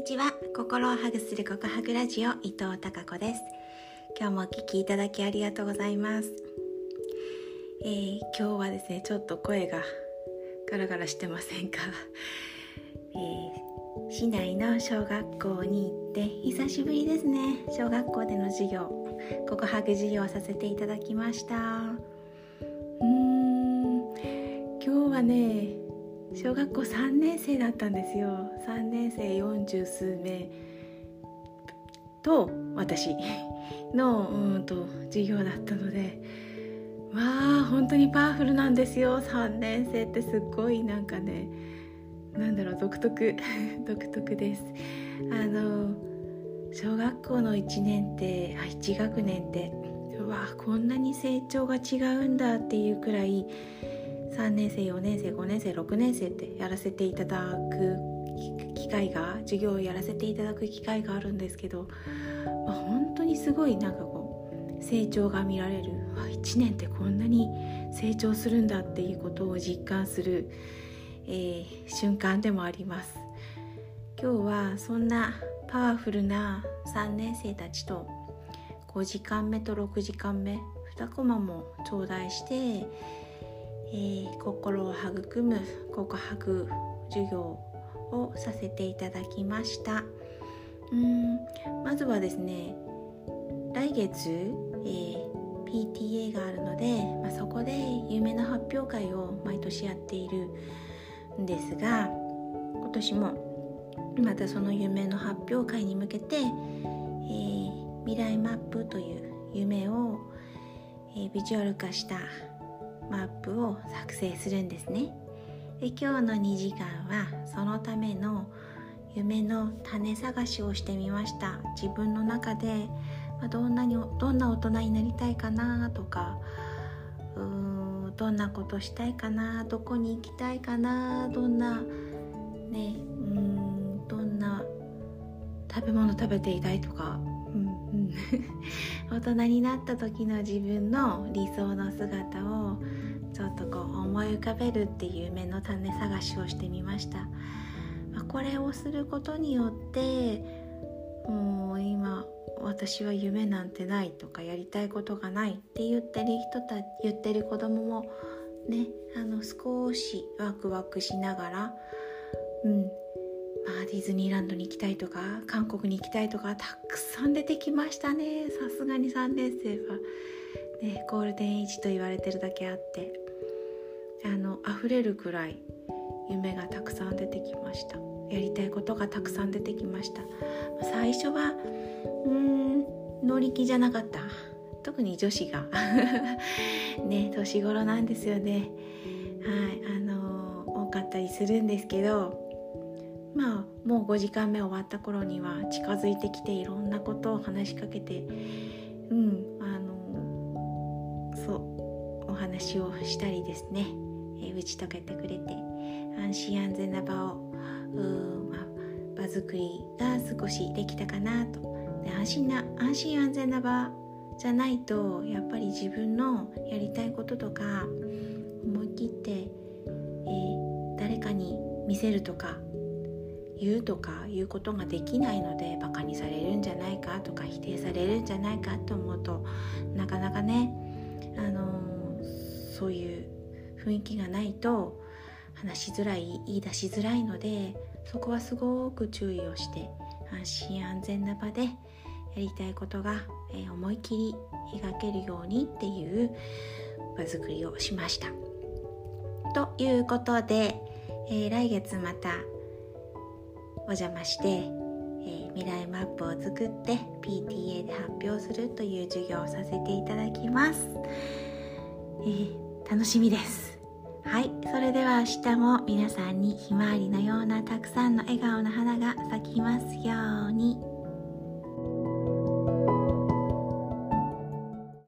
にちは。心をハグする告白ラジオ伊藤孝子です。今日もお聞きいただきありがとうございます、えー、今日はですねちょっと声がガラガラしてませんか、えー、市内の小学校に行って久しぶりですね。小学校での授業告白授業をさせていただきました。うーん今日はね小学校3年生だったんですよ。3年生40数名。と私。のうんと授業だったので。まあ本当にパワフルなんですよ。3年生ってすっごいなんかねなんだろう独特。独特です。あの小学校の1年って1学年ってうわこんなに成長が違うんだっていうくらい3年生4年生5年生6年生ってやらせていただく機会が授業をやらせていただく機会があるんですけど、まあ、本当にすごいなんかこう成長が見られる1年ってこんなに成長するんだっていうことを実感する、えー、瞬間でもあります。今日はそんなパワフルな3年生たちと5時間目と6時間目2コマも頂戴してえー、心を育む告白授業をさせていただきました。うんまずはですね来月、えー、PTA があるので、まあ、そこで夢の発表会を毎年やっているんですが今年もまたその夢の発表会に向けて、えー、未来マップという夢を、えー、ビジュアル化したマップを作成するんですね。で今日の2時間はそのための夢の種探しをしてみました。自分の中で、どんなにどんな大人になりたいかなとかうーどんなことしたいかなどこに行きたいかなどんなねうんどんな食べ物食べていたいとか、うんうん、大人になった時の自分の理想の姿をい浮かべるっていう夢の種探しをしてみました、まあ、これをすることによってもう今私は夢なんてないとかやりたいことがないって言ってる人た言ってる子供もねあの少しワクワクしながらうんまあ、ディズニーランドに行きたいとか韓国に行きたいとかたくさん出てきましたね。さすがに3年生は、ね、ゴールデンイジと言われてるだけあって。あの溢れるくらい夢がたくさん出てきました。やりたいことがたくさん出てきました。最初はうん乗り気じゃなかった。特に女子が。ね年頃なんですよね。はいあのー、多かったりするんですけどまあもう5時間目終わった頃には近づいてきていろんなことを話しかけてうんあのー、そうお話をしたりですね。え打ち解けてくれて安心安全な場をまあ、場作りが少しできたかなと。で安心な安心安全な場じゃないとやっぱり自分のやりたいこととか思い切って、えー、誰かに見せるとか言うとかいうことができないのでバカにされるんじゃないかとか否定されるんじゃないかと思うとなかなかね、あのー、そういう雰囲気がないと話しづらい言い出しづらいのでそこはすごく注意をして安心安全な場でやりたいことが、思い切り描けるようにっていう場作りをしました。ということで、えー、来月またお邪魔して、えー、未来マップを作って PTA で発表するという授業をさせていただきます。えー楽しみですはいそれでは明日も皆さんにひまわりのようなたくさんの笑顔の花が咲きますように。